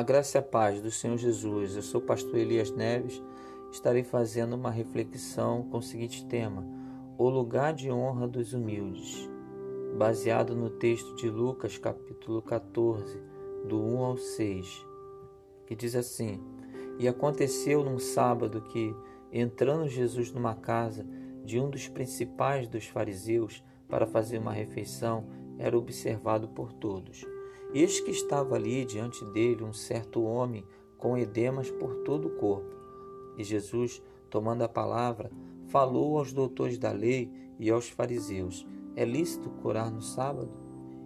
A graça e a paz do Senhor Jesus. Eu sou o pastor Elias Neves. Estarei fazendo uma reflexão com o seguinte tema: O lugar de honra dos humildes, baseado no texto de Lucas, capítulo 14, do 1 ao 6, que diz assim: E aconteceu num sábado que, entrando Jesus numa casa de um dos principais dos fariseus para fazer uma refeição, era observado por todos. Eis que estava ali diante dele um certo homem com edemas por todo o corpo. E Jesus, tomando a palavra, falou aos doutores da lei e aos fariseus: É lícito curar no sábado?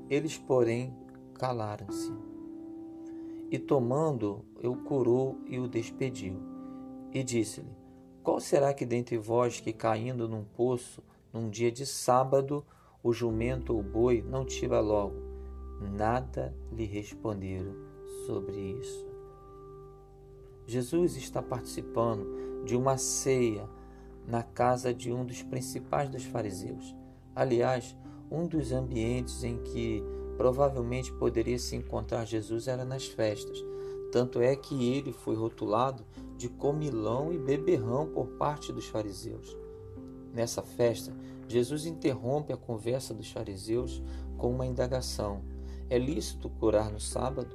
Eles, porém, calaram-se. E tomando, o curou e o despediu. E disse-lhe: Qual será que dentre vós que caindo num poço, num dia de sábado, o jumento ou o boi não tira logo? Nada lhe responderam sobre isso. Jesus está participando de uma ceia na casa de um dos principais dos fariseus. Aliás, um dos ambientes em que provavelmente poderia se encontrar Jesus era nas festas. Tanto é que ele foi rotulado de comilão e beberrão por parte dos fariseus. Nessa festa, Jesus interrompe a conversa dos fariseus com uma indagação é lícito curar no sábado?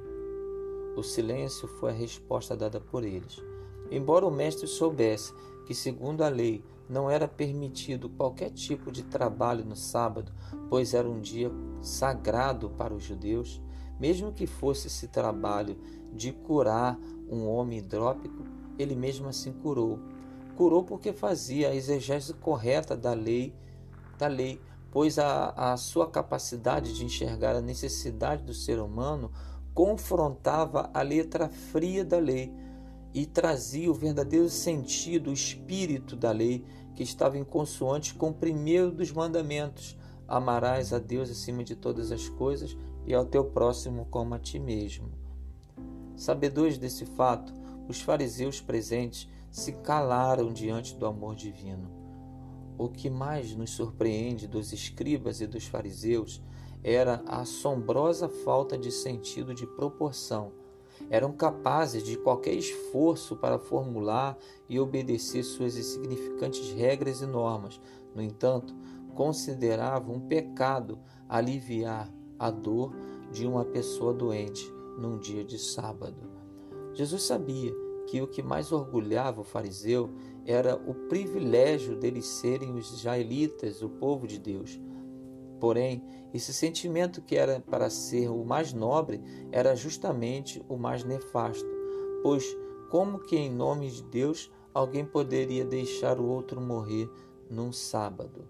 O silêncio foi a resposta dada por eles. Embora o mestre soubesse que, segundo a lei, não era permitido qualquer tipo de trabalho no sábado, pois era um dia sagrado para os judeus, mesmo que fosse esse trabalho de curar um homem hidrópico, ele mesmo assim curou. Curou porque fazia a exegese correta da lei, da lei, pois a, a sua capacidade de enxergar a necessidade do ser humano confrontava a letra fria da lei e trazia o verdadeiro sentido, o espírito da lei, que estava em consoante com o primeiro dos mandamentos: amarás a Deus acima de todas as coisas e ao teu próximo como a ti mesmo. Sabedores desse fato, os fariseus presentes se calaram diante do amor divino. O que mais nos surpreende dos escribas e dos fariseus era a assombrosa falta de sentido de proporção. Eram capazes de qualquer esforço para formular e obedecer suas insignificantes regras e normas. No entanto, consideravam um pecado aliviar a dor de uma pessoa doente num dia de sábado. Jesus sabia que o que mais orgulhava o fariseu era o privilégio deles serem os israelitas, o povo de Deus. Porém, esse sentimento que era para ser o mais nobre era justamente o mais nefasto, pois como que em nome de Deus alguém poderia deixar o outro morrer num sábado?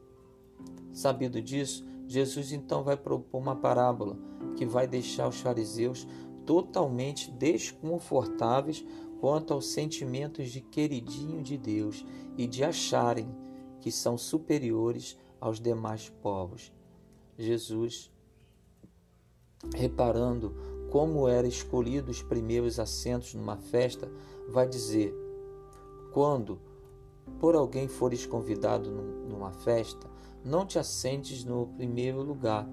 Sabido disso, Jesus então vai propor uma parábola que vai deixar os fariseus totalmente desconfortáveis quanto aos sentimentos de queridinho de Deus e de acharem que são superiores aos demais povos. Jesus, reparando como eram escolhidos os primeiros assentos numa festa, vai dizer: Quando por alguém fores convidado numa festa, não te assentes no primeiro lugar,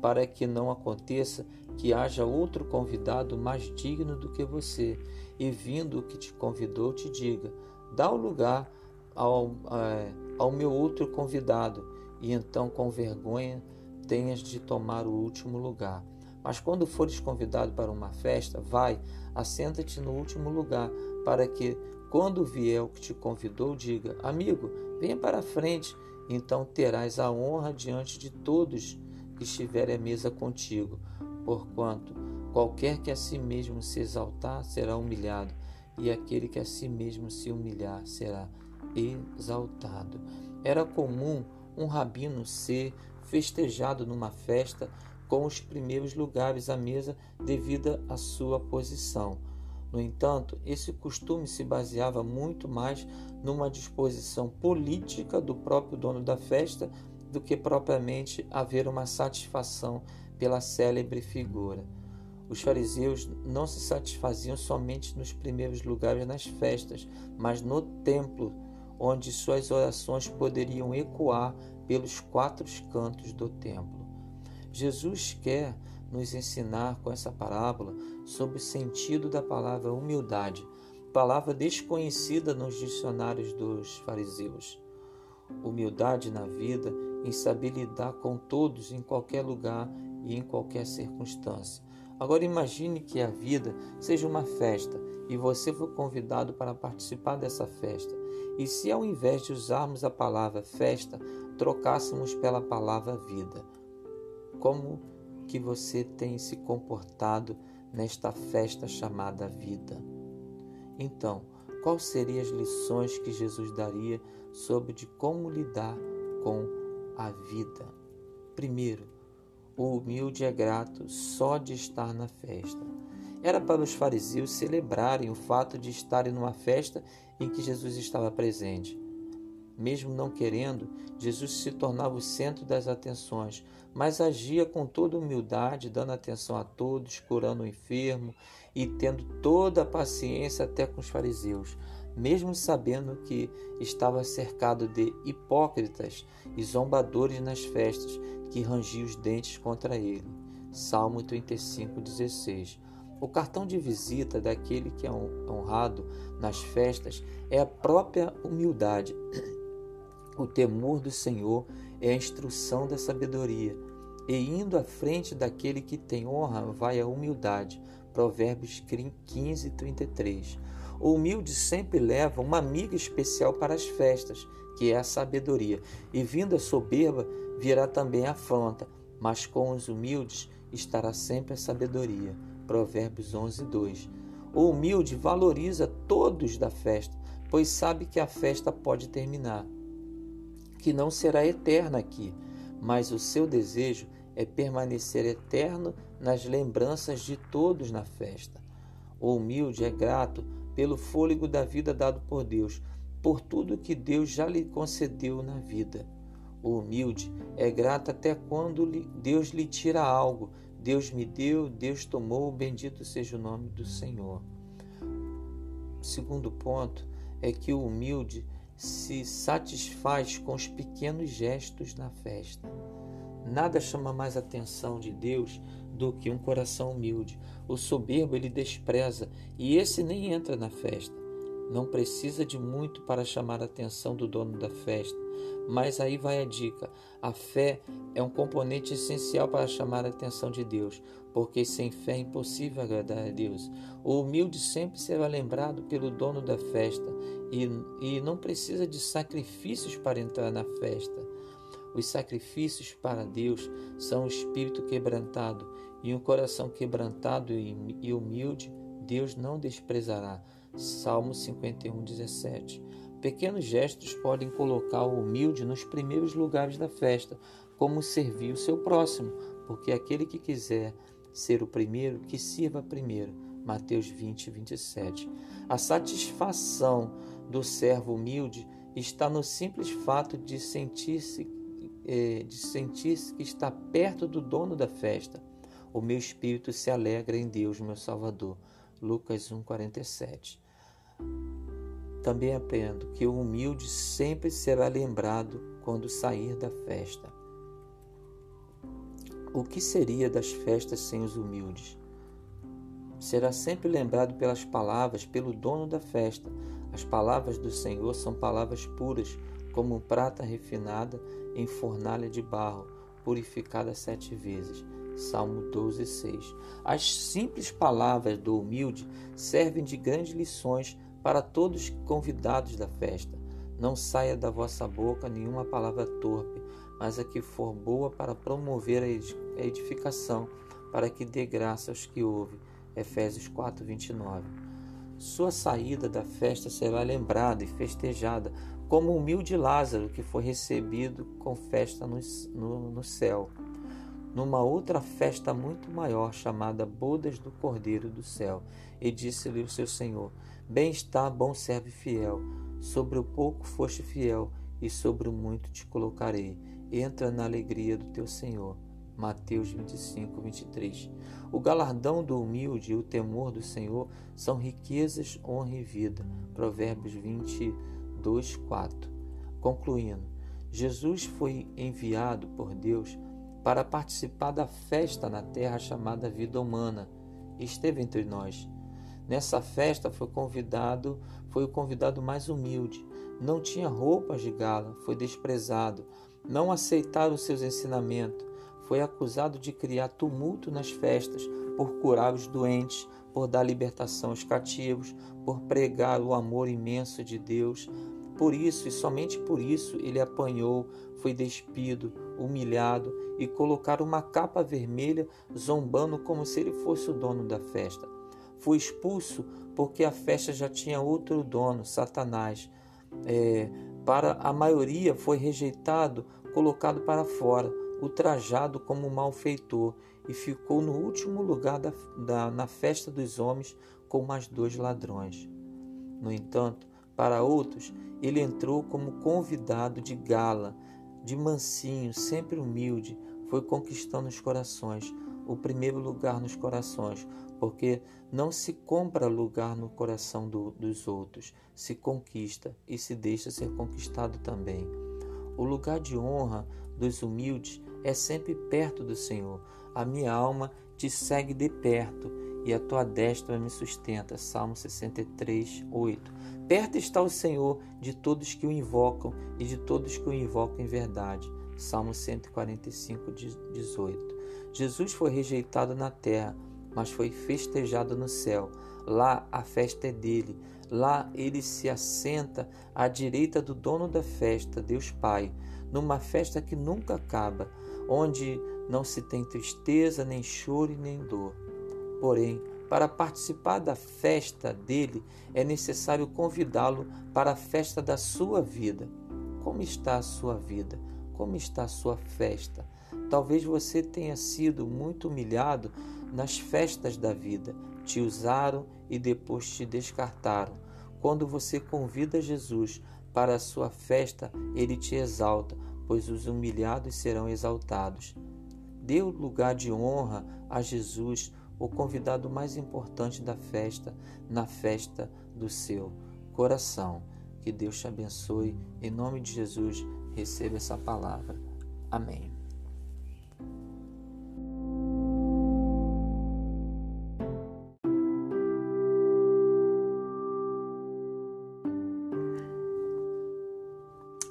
para que não aconteça que haja outro convidado mais digno do que você, e vindo o que te convidou, te diga: dá o lugar ao, é, ao meu outro convidado, e então com vergonha tenhas de tomar o último lugar. Mas quando fores convidado para uma festa, vai, assenta-te no último lugar, para que, quando vier o que te convidou, diga: Amigo, venha para a frente, então terás a honra diante de todos que estiverem à mesa contigo. Porquanto qualquer que a si mesmo se exaltar será humilhado, e aquele que a si mesmo se humilhar será exaltado. Era comum um rabino ser festejado numa festa com os primeiros lugares à mesa devido à sua posição. No entanto, esse costume se baseava muito mais numa disposição política do próprio dono da festa do que propriamente haver uma satisfação pela célebre figura. Os fariseus não se satisfaziam somente nos primeiros lugares nas festas, mas no templo, onde suas orações poderiam ecoar pelos quatro cantos do templo. Jesus quer nos ensinar com essa parábola sobre o sentido da palavra humildade, palavra desconhecida nos dicionários dos fariseus. Humildade na vida em saber lidar com todos em qualquer lugar e em qualquer circunstância. Agora imagine que a vida seja uma festa e você for convidado para participar dessa festa. E se ao invés de usarmos a palavra festa, trocássemos pela palavra vida? Como que você tem se comportado nesta festa chamada vida? Então, quais seriam as lições que Jesus daria sobre de como lidar com a vida? Primeiro, o humilde é grato só de estar na festa. Era para os fariseus celebrarem o fato de estarem numa festa em que Jesus estava presente. Mesmo não querendo, Jesus se tornava o centro das atenções, mas agia com toda humildade, dando atenção a todos, curando o enfermo e tendo toda a paciência até com os fariseus, mesmo sabendo que estava cercado de hipócritas e zombadores nas festas que rangiam os dentes contra ele. Salmo 35, 16. O cartão de visita daquele que é honrado nas festas é a própria humildade. O temor do Senhor é a instrução da sabedoria, e indo à frente daquele que tem honra vai a humildade. Provérbios 15, 33. O humilde sempre leva uma amiga especial para as festas, que é a sabedoria, e vindo a soberba virá também a afronta, mas com os humildes estará sempre a sabedoria. Provérbios 11, 2. O humilde valoriza todos da festa, pois sabe que a festa pode terminar, que não será eterna aqui, mas o seu desejo é permanecer eterno nas lembranças de todos na festa. O humilde é grato pelo fôlego da vida dado por Deus, por tudo que Deus já lhe concedeu na vida. O humilde é grato até quando Deus lhe tira algo, Deus me deu, Deus tomou, bendito seja o nome do Senhor. O segundo ponto é que o humilde se satisfaz com os pequenos gestos na festa. Nada chama mais atenção de Deus do que um coração humilde. O soberbo ele despreza e esse nem entra na festa. Não precisa de muito para chamar a atenção do dono da festa. Mas aí vai a dica: a fé é um componente essencial para chamar a atenção de Deus, porque sem fé é impossível agradar a Deus. O humilde sempre será lembrado pelo dono da festa e, e não precisa de sacrifícios para entrar na festa. Os sacrifícios para Deus são o espírito quebrantado e um coração quebrantado e humilde, Deus não desprezará. Salmo 51, 17. Pequenos gestos podem colocar o humilde nos primeiros lugares da festa, como servir o seu próximo, porque aquele que quiser ser o primeiro, que sirva primeiro. Mateus 20, 27. A satisfação do servo humilde está no simples fato de sentir-se eh, de sentir que está perto do dono da festa. O meu espírito se alegra em Deus, meu Salvador. Lucas 1:47. Também aprendo que o humilde sempre será lembrado quando sair da festa. O que seria das festas sem os humildes? Será sempre lembrado pelas palavras, pelo dono da festa. As palavras do Senhor são palavras puras, como prata refinada em fornalha de barro, purificada sete vezes. Salmo 12, 6. As simples palavras do humilde servem de grandes lições para todos os convidados da festa. Não saia da vossa boca nenhuma palavra torpe, mas a que for boa para promover a edificação, para que dê graça aos que ouvem. Efésios 4, 29. Sua saída da festa será lembrada e festejada como o humilde Lázaro que foi recebido com festa no, no, no céu numa outra festa muito maior, chamada Bodas do Cordeiro do Céu. E disse-lhe o seu Senhor: Bem está, bom servo fiel. Sobre o pouco foste fiel, e sobre o muito te colocarei. Entra na alegria do teu Senhor. Mateus 25, 23. O galardão do humilde e o temor do Senhor são riquezas, honra e vida. Provérbios 22, 4. Concluindo, Jesus foi enviado por Deus para participar da festa na terra chamada vida humana. Esteve entre nós. Nessa festa foi convidado, foi o convidado mais humilde. Não tinha roupas de gala, foi desprezado. Não aceitaram seus ensinamentos. Foi acusado de criar tumulto nas festas, por curar os doentes, por dar libertação aos cativos, por pregar o amor imenso de Deus. Por isso e somente por isso ele apanhou, foi despido, humilhado e colocaram uma capa vermelha, zombando como se ele fosse o dono da festa. Foi expulso porque a festa já tinha outro dono, Satanás. É, para a maioria foi rejeitado, colocado para fora, ultrajado como malfeitor e ficou no último lugar da, da, na festa dos homens com mais dois ladrões. No entanto, para outros, ele entrou como convidado de gala, de mansinho, sempre humilde, foi conquistando os corações, o primeiro lugar nos corações, porque não se compra lugar no coração do, dos outros, se conquista e se deixa ser conquistado também. O lugar de honra dos humildes é sempre perto do Senhor. A minha alma te segue de perto e a tua destra me sustenta. Salmo 63, 8. Perto está o Senhor de todos que o invocam e de todos que o invocam em verdade. Salmo 145, 18. Jesus foi rejeitado na terra, mas foi festejado no céu. Lá a festa é dele. Lá ele se assenta à direita do dono da festa, Deus Pai, numa festa que nunca acaba, onde não se tem tristeza, nem choro nem dor. Porém, para participar da festa dele, é necessário convidá-lo para a festa da sua vida. Como está a sua vida? Como está a sua festa? Talvez você tenha sido muito humilhado nas festas da vida. Te usaram e depois te descartaram. Quando você convida Jesus para a sua festa, ele te exalta, pois os humilhados serão exaltados. Dê o lugar de honra a Jesus o convidado mais importante da festa, na festa do seu coração. Que Deus te abençoe. Em nome de Jesus, receba essa palavra. Amém.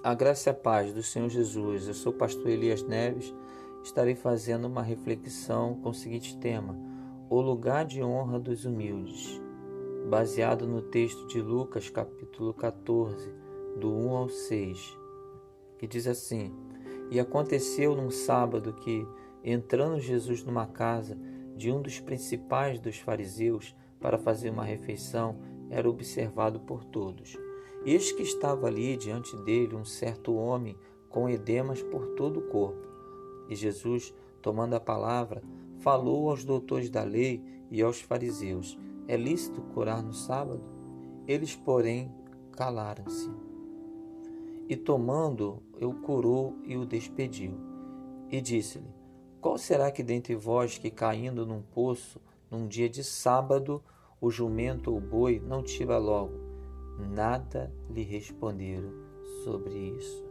A graça e a paz do Senhor Jesus. Eu sou o pastor Elias Neves. Estarei fazendo uma reflexão com o seguinte tema: o lugar de honra dos humildes, baseado no texto de Lucas, capítulo 14, do 1 ao 6, que diz assim: E aconteceu num sábado que, entrando Jesus numa casa de um dos principais dos fariseus para fazer uma refeição, era observado por todos. Eis que estava ali diante dele um certo homem com edemas por todo o corpo. E Jesus, tomando a palavra, falou aos doutores da lei e aos fariseus: É lícito curar no sábado? Eles, porém, calaram-se. E tomando, o curou e o despediu. E disse-lhe: Qual será que dentre vós que caindo num poço, num dia de sábado, o jumento ou o boi não tira logo? Nada lhe responderam sobre isso.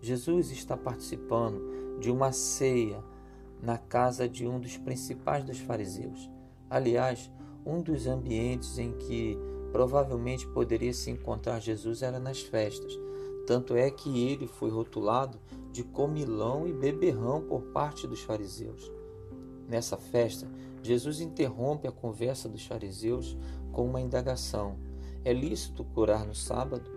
Jesus está participando de uma ceia na casa de um dos principais dos fariseus. Aliás, um dos ambientes em que provavelmente poderia se encontrar Jesus era nas festas. Tanto é que ele foi rotulado de comilão e beberrão por parte dos fariseus. Nessa festa, Jesus interrompe a conversa dos fariseus com uma indagação: É lícito curar no sábado?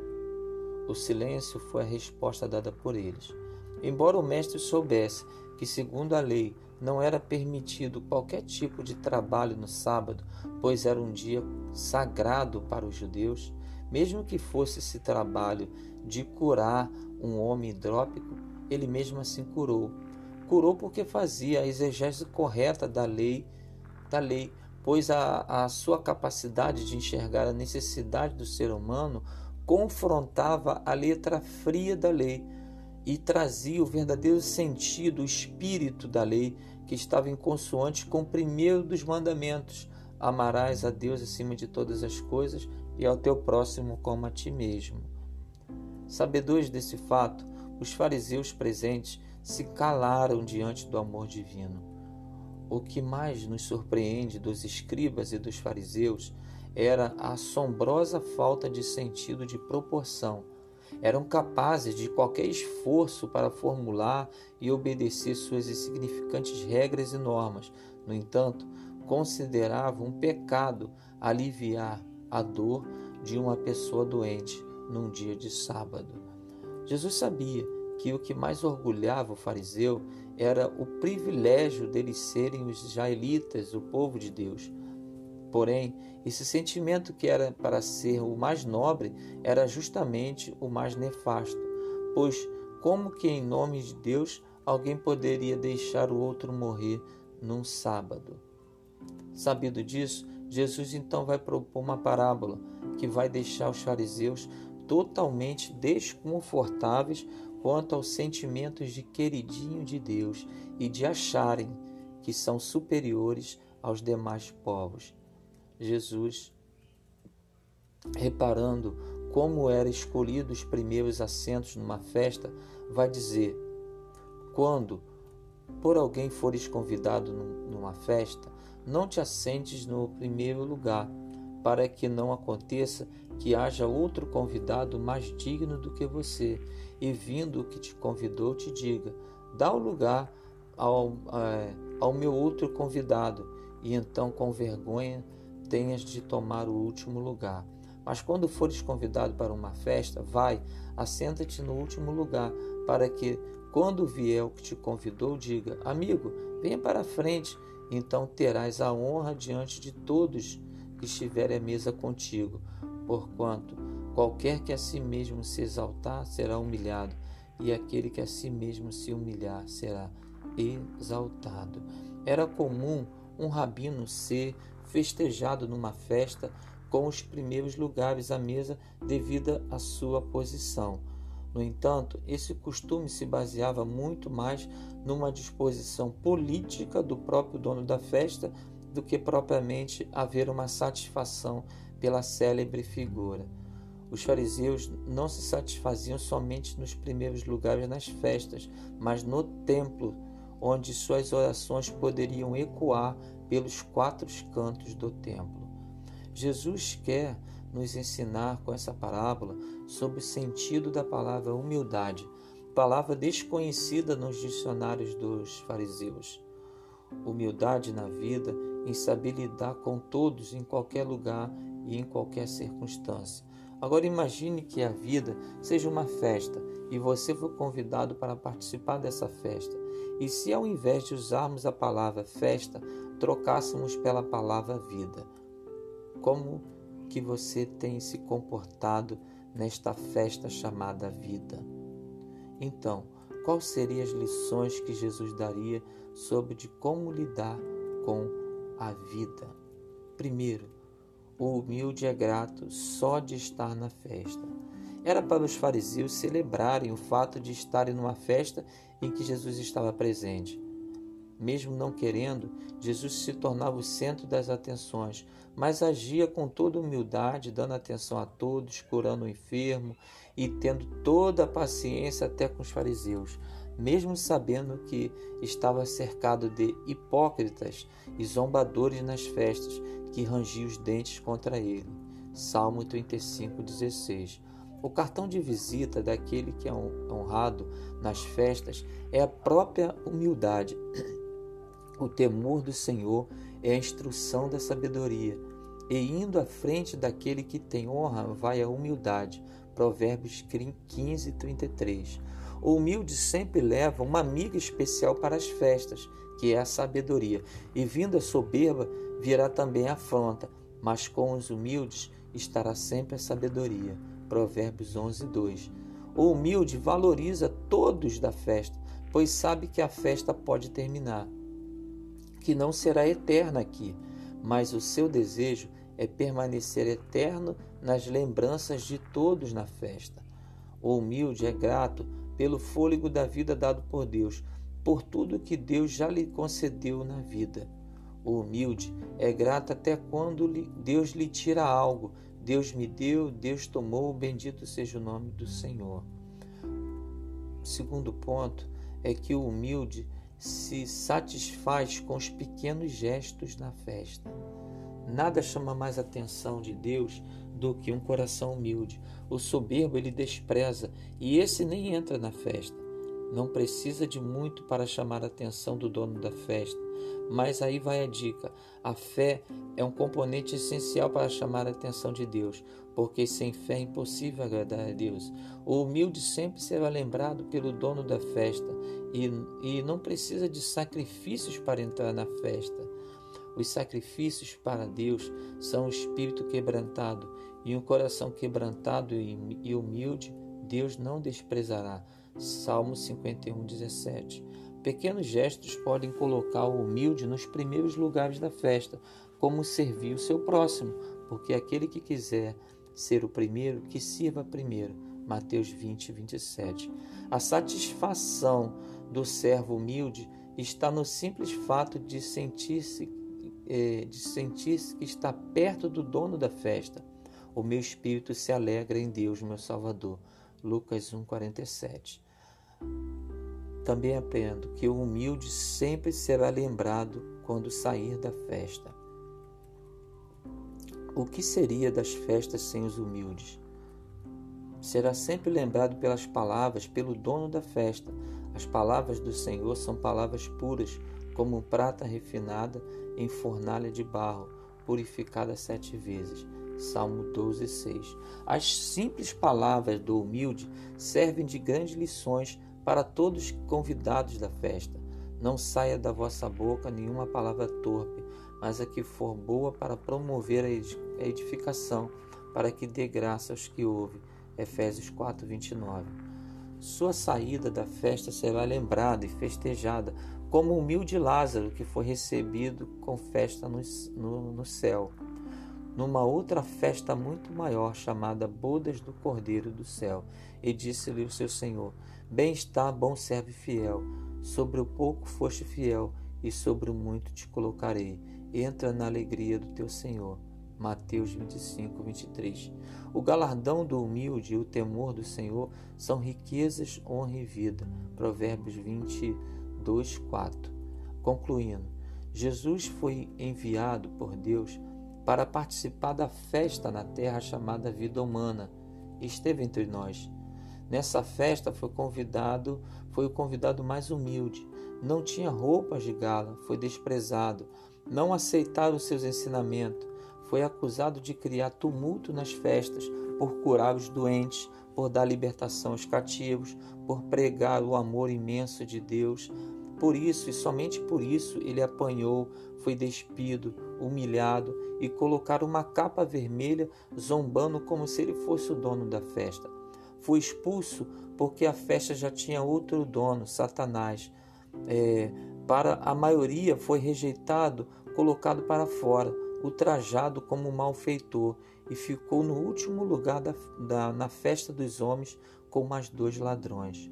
O silêncio foi a resposta dada por eles. Embora o mestre soubesse que, segundo a lei, não era permitido qualquer tipo de trabalho no sábado, pois era um dia sagrado para os judeus, mesmo que fosse esse trabalho de curar um homem hidrópico, ele mesmo assim curou. Curou porque fazia a exegese correta da lei, da lei, pois a, a sua capacidade de enxergar a necessidade do ser humano confrontava a letra fria da lei e trazia o verdadeiro sentido, o espírito da lei que estava em consoante com o primeiro dos mandamentos: amarás a Deus acima de todas as coisas e ao teu próximo como a ti mesmo. Sabedores desse fato, os fariseus presentes se calaram diante do amor divino. O que mais nos surpreende dos escribas e dos fariseus era a assombrosa falta de sentido de proporção. Eram capazes de qualquer esforço para formular e obedecer suas insignificantes regras e normas. No entanto, consideravam um pecado aliviar a dor de uma pessoa doente num dia de sábado. Jesus sabia que o que mais orgulhava o fariseu era o privilégio deles serem os israelitas, o povo de Deus. Porém, esse sentimento que era para ser o mais nobre era justamente o mais nefasto, pois como que em nome de Deus alguém poderia deixar o outro morrer num sábado? Sabido disso, Jesus então vai propor uma parábola que vai deixar os fariseus totalmente desconfortáveis quanto aos sentimentos de queridinho de Deus e de acharem que são superiores aos demais povos. Jesus, reparando como eram escolhidos os primeiros assentos numa festa, vai dizer: Quando por alguém fores convidado numa festa, não te assentes no primeiro lugar, para que não aconteça que haja outro convidado mais digno do que você, e vindo o que te convidou, te diga: dá o lugar ao, é, ao meu outro convidado, e então com vergonha tenhas de tomar o último lugar. Mas quando fores convidado para uma festa, vai, assenta-te no último lugar, para que, quando vier o que te convidou, diga: Amigo, venha para a frente então terás a honra diante de todos que estiverem à mesa contigo. Porquanto, qualquer que a si mesmo se exaltar será humilhado, e aquele que a si mesmo se humilhar será exaltado. Era comum um rabino ser festejado numa festa com os primeiros lugares à mesa devido à sua posição. No entanto, esse costume se baseava muito mais numa disposição política do próprio dono da festa do que propriamente haver uma satisfação pela célebre figura. Os fariseus não se satisfaziam somente nos primeiros lugares nas festas, mas no templo, onde suas orações poderiam ecoar pelos quatro cantos do templo. Jesus quer nos ensinar com essa parábola sobre o sentido da palavra humildade, palavra desconhecida nos dicionários dos fariseus. Humildade na vida em saber lidar com todos em qualquer lugar e em qualquer circunstância. Agora imagine que a vida seja uma festa e você for convidado para participar dessa festa. E se ao invés de usarmos a palavra festa, trocássemos pela palavra vida? Como que você tem se comportado nesta festa chamada vida. Então, quais seriam as lições que Jesus daria sobre de como lidar com a vida? Primeiro, o humilde é grato só de estar na festa. Era para os fariseus celebrarem o fato de estarem numa festa em que Jesus estava presente. Mesmo não querendo, Jesus se tornava o centro das atenções, mas agia com toda humildade, dando atenção a todos, curando o enfermo e tendo toda a paciência até com os fariseus, mesmo sabendo que estava cercado de hipócritas e zombadores nas festas que rangiam os dentes contra ele. Salmo 35, 16. O cartão de visita daquele que é honrado nas festas é a própria humildade o temor do Senhor é a instrução da sabedoria, e indo à frente daquele que tem honra vai a humildade. Provérbios 15, 33. O humilde sempre leva uma amiga especial para as festas, que é a sabedoria, e vindo a soberba virá também a afronta, mas com os humildes estará sempre a sabedoria. Provérbios 11, 2. O humilde valoriza todos da festa, pois sabe que a festa pode terminar que não será eterna aqui, mas o seu desejo é permanecer eterno nas lembranças de todos na festa. O humilde é grato pelo fôlego da vida dado por Deus, por tudo que Deus já lhe concedeu na vida. O humilde é grato até quando Deus lhe tira algo. Deus me deu, Deus tomou, bendito seja o nome do Senhor. Segundo ponto é que o humilde se satisfaz com os pequenos gestos na festa. Nada chama mais a atenção de Deus do que um coração humilde. O soberbo ele despreza e esse nem entra na festa. Não precisa de muito para chamar a atenção do dono da festa. Mas aí vai a dica: a fé é um componente essencial para chamar a atenção de Deus, porque sem fé é impossível agradar a Deus. O humilde sempre será lembrado pelo dono da festa e, e não precisa de sacrifícios para entrar na festa. Os sacrifícios para Deus são o espírito quebrantado e um coração quebrantado e humilde, Deus não desprezará. Salmo 51, 17. Pequenos gestos podem colocar o humilde nos primeiros lugares da festa, como servir o seu próximo, porque aquele que quiser ser o primeiro, que sirva primeiro. Mateus 20, 27. A satisfação do servo humilde está no simples fato de sentir-se eh, de sentir-se que está perto do dono da festa. O meu espírito se alegra em Deus, meu Salvador. Lucas 1:47. Também aprendo que o humilde sempre será lembrado quando sair da festa. O que seria das festas sem os humildes? Será sempre lembrado pelas palavras, pelo dono da festa. As palavras do Senhor são palavras puras, como prata refinada em fornalha de barro, purificada sete vezes. Salmo 12, 6. As simples palavras do humilde servem de grandes lições para todos os convidados da festa, não saia da vossa boca nenhuma palavra torpe, mas a que for boa para promover a edificação, para que dê graça aos que ouvem. Efésios 4, 29. Sua saída da festa será lembrada e festejada, como o humilde Lázaro que foi recebido com festa no, no, no céu, numa outra festa muito maior, chamada Bodas do Cordeiro do Céu. E disse-lhe o seu Senhor: Bem está, bom servo fiel. Sobre o pouco foste fiel, e sobre o muito te colocarei. Entra na alegria do teu Senhor. Mateus 25, 23. O galardão do humilde e o temor do Senhor são riquezas, honra e vida. Provérbios 22, 4. Concluindo, Jesus foi enviado por Deus para participar da festa na terra chamada vida humana. Esteve entre nós Nessa festa foi convidado, foi o convidado mais humilde. Não tinha roupas de gala, foi desprezado. Não aceitaram seus ensinamentos. Foi acusado de criar tumulto nas festas, por curar os doentes, por dar libertação aos cativos, por pregar o amor imenso de Deus. Por isso e somente por isso ele apanhou, foi despido, humilhado e colocaram uma capa vermelha, zombando como se ele fosse o dono da festa. Foi expulso porque a festa já tinha outro dono, Satanás. É, para a maioria foi rejeitado, colocado para fora, ultrajado como malfeitor e ficou no último lugar da, da, na festa dos homens com mais dois ladrões.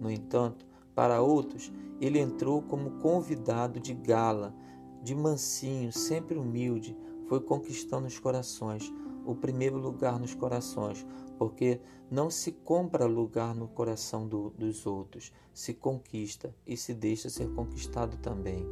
No entanto, para outros, ele entrou como convidado de gala, de mansinho, sempre humilde, foi conquistando os corações, o primeiro lugar nos corações, porque não se compra lugar no coração do, dos outros, se conquista e se deixa ser conquistado também.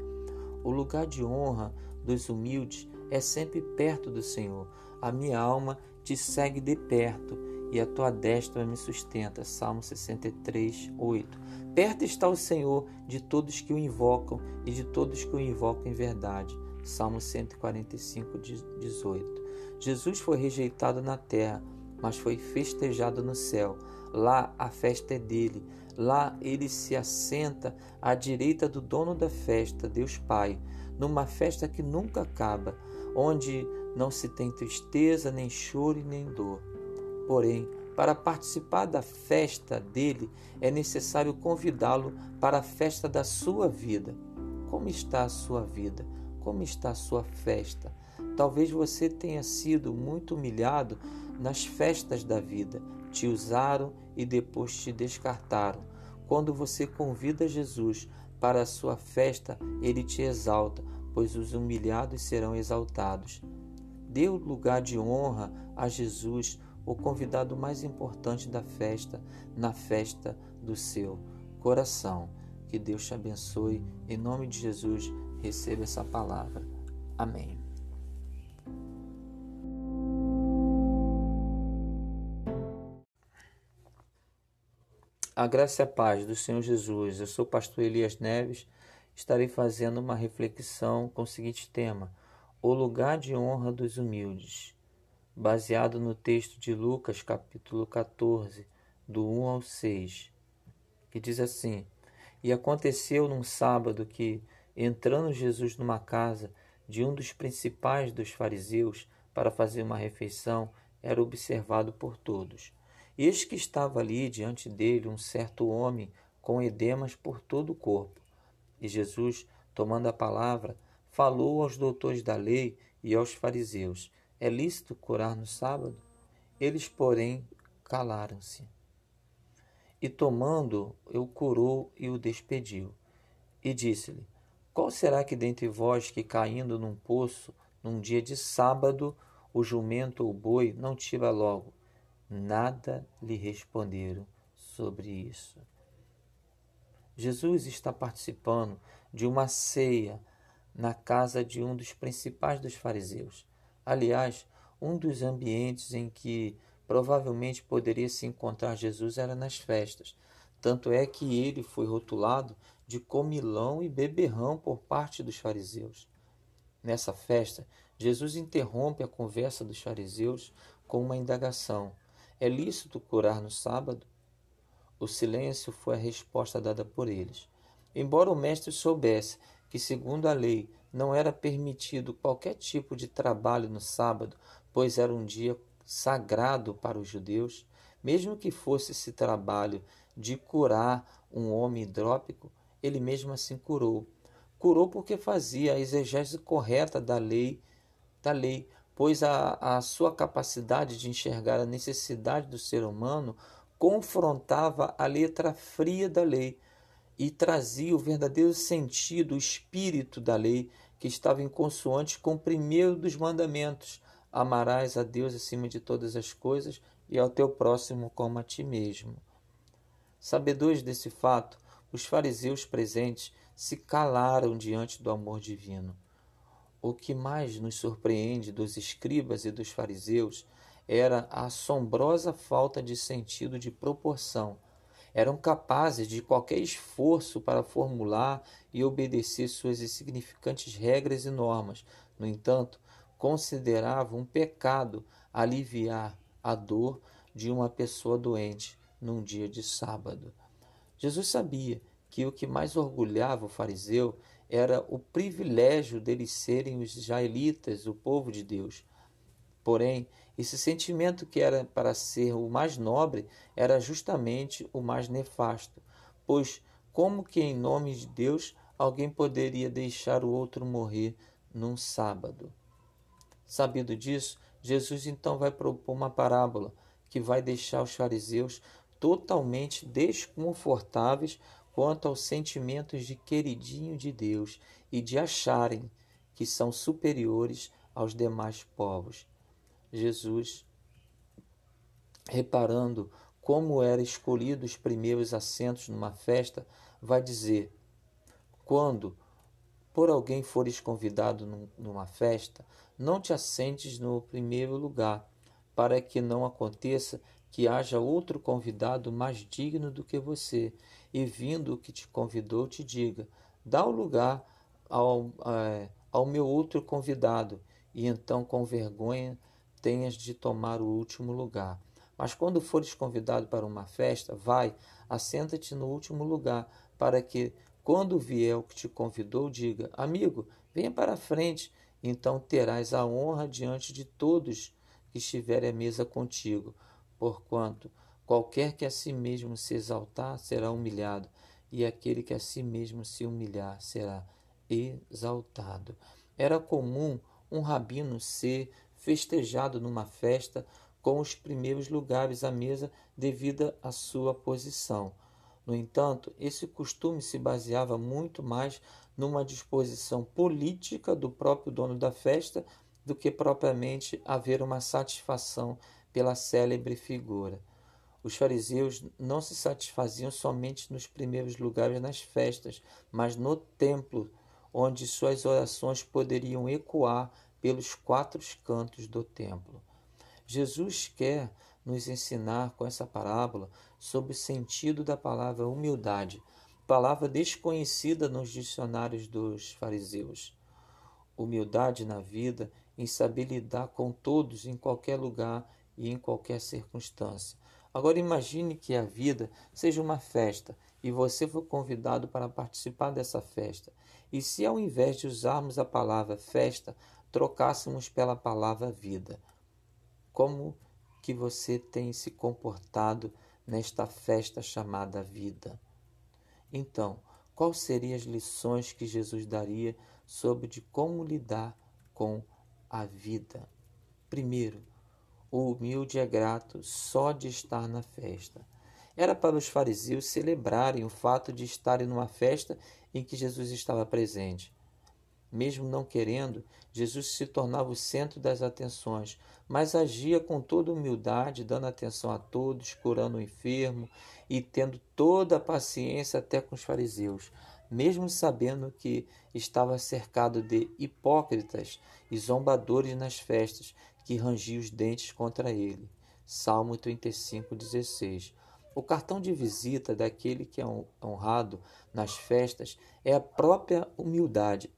O lugar de honra dos humildes é sempre perto do Senhor. A minha alma te segue de perto e a tua destra me sustenta. Salmo 63, 8. Perto está o Senhor de todos que o invocam e de todos que o invocam em verdade. Salmo 145, 18. Jesus foi rejeitado na terra, mas foi festejado no céu. Lá a festa é dele. Lá ele se assenta à direita do dono da festa, Deus Pai, numa festa que nunca acaba, onde não se tem tristeza, nem choro nem dor. Porém, para participar da festa dele, é necessário convidá-lo para a festa da sua vida. Como está a sua vida? Como está a sua festa? Talvez você tenha sido muito humilhado nas festas da vida. Te usaram e depois te descartaram. Quando você convida Jesus para a sua festa, ele te exalta, pois os humilhados serão exaltados. Dê o lugar de honra a Jesus, o convidado mais importante da festa, na festa do seu coração. Que Deus te abençoe. Em nome de Jesus, receba essa palavra. Amém. A graça e a paz do Senhor Jesus. Eu sou o pastor Elias Neves. Estarei fazendo uma reflexão com o seguinte tema: O lugar de honra dos humildes, baseado no texto de Lucas, capítulo 14, do 1 ao 6, que diz assim: E aconteceu num sábado que, entrando Jesus numa casa de um dos principais dos fariseus para fazer uma refeição, era observado por todos. Eis que estava ali diante dele um certo homem com edemas por todo o corpo. E Jesus, tomando a palavra, falou aos doutores da lei e aos fariseus: É lícito curar no sábado? Eles, porém, calaram-se. E tomando, o curou e o despediu. E disse-lhe: Qual será que dentre vós que caindo num poço, num dia de sábado, o jumento ou o boi não tira logo? Nada lhe responderam sobre isso. Jesus está participando de uma ceia na casa de um dos principais dos fariseus. Aliás, um dos ambientes em que provavelmente poderia se encontrar Jesus era nas festas. Tanto é que ele foi rotulado de comilão e beberrão por parte dos fariseus. Nessa festa, Jesus interrompe a conversa dos fariseus com uma indagação: É lícito curar no sábado? O silêncio foi a resposta dada por eles. Embora o mestre soubesse que, segundo a lei, não era permitido qualquer tipo de trabalho no sábado, pois era um dia sagrado para os judeus, mesmo que fosse esse trabalho de curar um homem hidrópico, ele mesmo assim curou. Curou porque fazia a exegese correta da lei, da lei, pois a, a sua capacidade de enxergar a necessidade do ser humano confrontava a letra fria da lei e trazia o verdadeiro sentido, o espírito da lei, que estava em consoante com o primeiro dos mandamentos: amarás a Deus acima de todas as coisas e ao teu próximo como a ti mesmo. Sabedores desse fato, os fariseus presentes se calaram diante do amor divino. O que mais nos surpreende dos escribas e dos fariseus era a assombrosa falta de sentido de proporção. Eram capazes de qualquer esforço para formular e obedecer suas insignificantes regras e normas. No entanto, consideravam um pecado aliviar a dor de uma pessoa doente num dia de sábado. Jesus sabia que o que mais orgulhava o fariseu era o privilégio deles serem os israelitas, o povo de Deus. Porém, esse sentimento que era para ser o mais nobre era justamente o mais nefasto, pois como que em nome de Deus alguém poderia deixar o outro morrer num sábado? Sabido disso, Jesus então vai propor uma parábola que vai deixar os fariseus totalmente desconfortáveis quanto aos sentimentos de queridinho de Deus e de acharem que são superiores aos demais povos. Jesus, reparando como eram escolhidos os primeiros assentos numa festa, vai dizer: Quando por alguém fores convidado numa festa, não te assentes no primeiro lugar, para que não aconteça que haja outro convidado mais digno do que você, e vindo o que te convidou, te diga: dá o lugar ao, é, ao meu outro convidado, e então com vergonha tenhas de tomar o último lugar. Mas quando fores convidado para uma festa, vai, assenta-te no último lugar, para que, quando vier o que te convidou, diga: Amigo, venha para a frente, então terás a honra diante de todos que estiverem à mesa contigo. Porquanto, qualquer que a si mesmo se exaltar será humilhado, e aquele que a si mesmo se humilhar será exaltado. Era comum um rabino ser festejado numa festa com os primeiros lugares à mesa devido à sua posição. No entanto, esse costume se baseava muito mais numa disposição política do próprio dono da festa do que propriamente haver uma satisfação pela célebre figura. Os fariseus não se satisfaziam somente nos primeiros lugares nas festas, mas no templo, onde suas orações poderiam ecoar pelos quatro cantos do templo. Jesus quer nos ensinar com essa parábola sobre o sentido da palavra humildade, palavra desconhecida nos dicionários dos fariseus. Humildade na vida em saber lidar com todos em qualquer lugar e em qualquer circunstância. Agora imagine que a vida seja uma festa e você for convidado para participar dessa festa. E se ao invés de usarmos a palavra festa, trocássemos pela palavra vida? Como que você tem se comportado nesta festa chamada vida? Então, quais seriam as lições que Jesus daria sobre de como lidar com a vida? Primeiro, o humilde é grato só de estar na festa. Era para os fariseus celebrarem o fato de estarem numa festa em que Jesus estava presente. Mesmo não querendo, Jesus se tornava o centro das atenções, mas agia com toda humildade, dando atenção a todos, curando o enfermo e tendo toda a paciência até com os fariseus, mesmo sabendo que estava cercado de hipócritas e zombadores nas festas que rangiam os dentes contra ele. Salmo 35, 16. O cartão de visita daquele que é honrado nas festas é a própria humildade.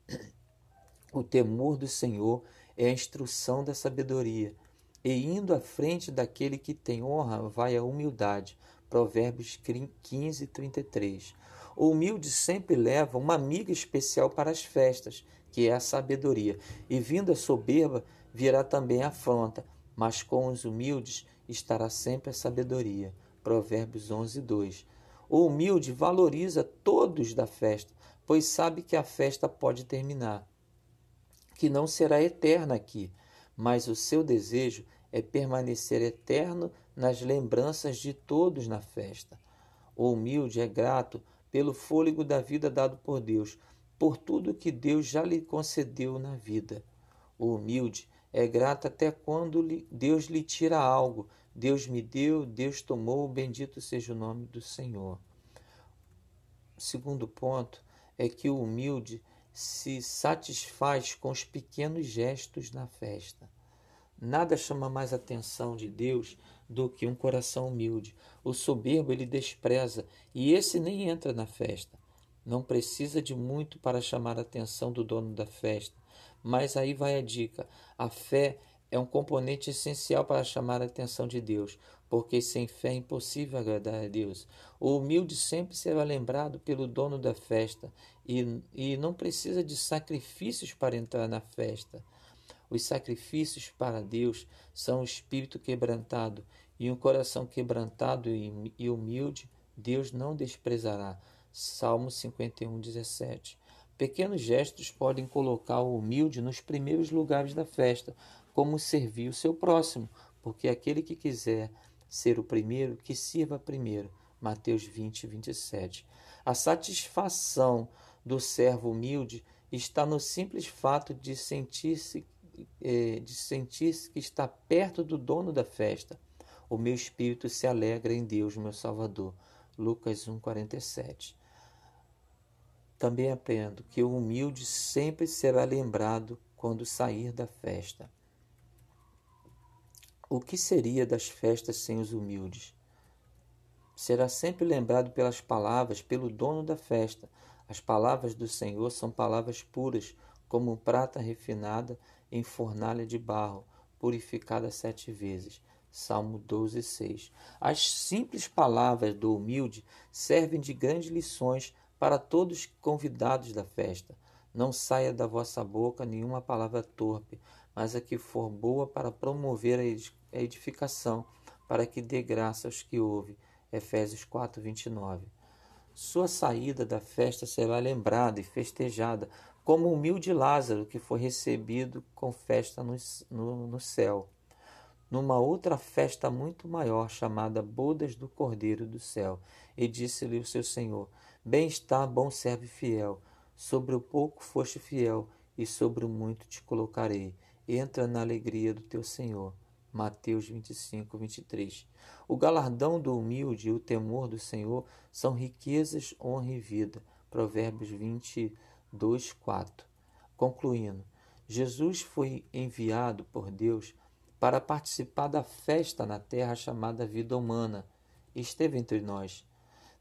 O temor do Senhor é a instrução da sabedoria. E indo à frente daquele que tem honra, vai a humildade. Provérbios 15, 33. O humilde sempre leva uma amiga especial para as festas, que é a sabedoria. E vindo a soberba, virá também a afronta, mas com os humildes estará sempre a sabedoria. Provérbios 11, 2. O humilde valoriza todos da festa, pois sabe que a festa pode terminar, que não será eterna aqui, mas o seu desejo é permanecer eterno nas lembranças de todos na festa. O humilde é grato pelo fôlego da vida dado por Deus, por tudo que Deus já lhe concedeu na vida. O humilde é grato até quando Deus lhe tira algo. Deus me deu, Deus tomou, bendito seja o nome do Senhor. Segundo ponto é que o humilde se satisfaz com os pequenos gestos na festa. Nada chama mais atenção de Deus do que um coração humilde. O soberbo ele despreza e esse nem entra na festa. Não precisa de muito para chamar a atenção do dono da festa. Mas aí vai a dica: a fé é um componente essencial para chamar a atenção de Deus, porque sem fé é impossível agradar a Deus. O humilde sempre será lembrado pelo dono da festa e, e não precisa de sacrifícios para entrar na festa. Os sacrifícios para Deus são o espírito quebrantado, e um coração quebrantado e humilde Deus não desprezará. Salmo 51, 17. Pequenos gestos podem colocar o humilde nos primeiros lugares da festa, como servir o seu próximo, porque aquele que quiser ser o primeiro, que sirva primeiro. Mateus 20, 27. A satisfação do servo humilde está no simples fato de sentir-se é, de sentir-se que está perto do dono da festa. O meu espírito se alegra em Deus, meu Salvador. Lucas 1:47. Também aprendo que o humilde sempre será lembrado quando sair da festa. O que seria das festas sem os humildes? Será sempre lembrado pelas palavras, pelo dono da festa. As palavras do Senhor são palavras puras, como prata refinada em fornalha de barro, purificada sete vezes. Salmo 12, 6. As simples palavras do humilde servem de grandes lições para todos os convidados da festa. Não saia da vossa boca nenhuma palavra torpe, mas a que for boa para promover a edificação, para que dê graça aos que ouvem. Efésios 4, 29. Sua saída da festa será lembrada e festejada como o humilde Lázaro que foi recebido com festa no, no, no céu, numa outra festa muito maior, chamada Bodas do Cordeiro do Céu. E disse-lhe o seu Senhor: Bem está, bom servo fiel, sobre o pouco foste fiel, e sobre o muito te colocarei. Entra na alegria do teu Senhor. Mateus 25, 23. O galardão do humilde e o temor do Senhor são riquezas, honra e vida. Provérbios 22, 4. Concluindo, Jesus foi enviado por Deus para participar da festa na terra chamada vida humana. Esteve entre nós.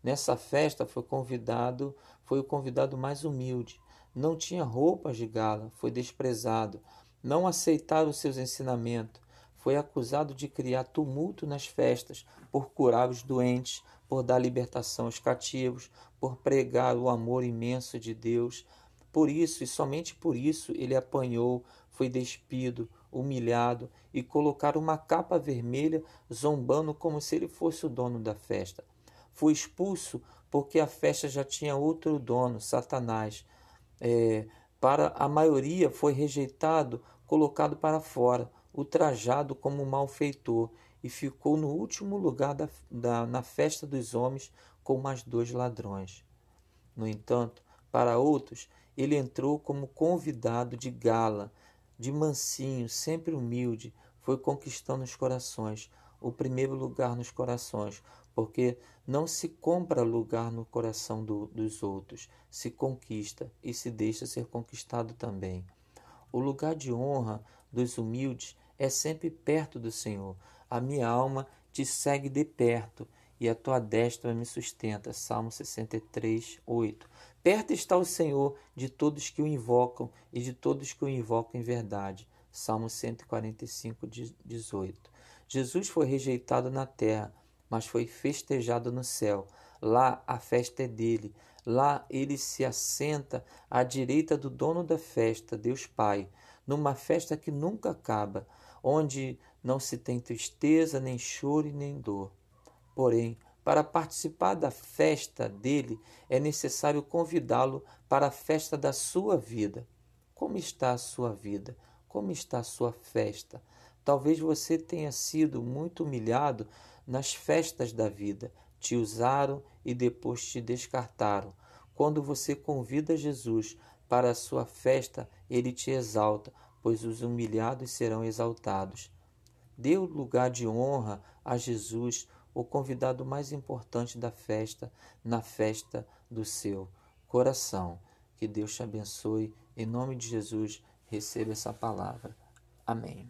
Nessa festa foi convidado, foi o convidado mais humilde. Não tinha roupas de gala, foi desprezado. Não aceitaram seus ensinamentos. Foi acusado de criar tumulto nas festas, por curar os doentes, por dar libertação aos cativos, por pregar o amor imenso de Deus. Por isso, e somente por isso, ele apanhou, foi despido, humilhado e colocaram uma capa vermelha, zombando como se ele fosse o dono da festa. Foi expulso porque a festa já tinha outro dono, Satanás. É, para a maioria foi rejeitado, colocado para fora, ultrajado como malfeitor, e ficou no último lugar da, da, na festa dos homens com mais dois ladrões. No entanto, para outros, ele entrou como convidado de gala, de mansinho, sempre humilde, foi conquistando os corações, o primeiro lugar nos corações, porque não se compra lugar no coração do, dos outros, se conquista e se deixa ser conquistado também. O lugar de honra dos humildes é sempre perto do Senhor. A minha alma te segue de perto e a tua destra me sustenta. Salmo 63, 8. Perto está o Senhor de todos que o invocam e de todos que o invocam em verdade. Salmo 145, 18. Jesus foi rejeitado na terra mas foi festejado no céu. Lá a festa é dele. Lá ele se assenta à direita do dono da festa, Deus Pai, numa festa que nunca acaba, onde não se tem tristeza, nem choro e nem dor. Porém, para participar da festa dele, é necessário convidá-lo para a festa da sua vida. Como está a sua vida? Como está a sua festa? Talvez você tenha sido muito humilhado nas festas da vida. Te usaram e depois te descartaram. Quando você convida Jesus para a sua festa, ele te exalta, pois os humilhados serão exaltados. Dê o lugar de honra a Jesus, o convidado mais importante da festa, na festa do seu coração. Que Deus te abençoe. Em nome de Jesus, receba essa palavra. Amém.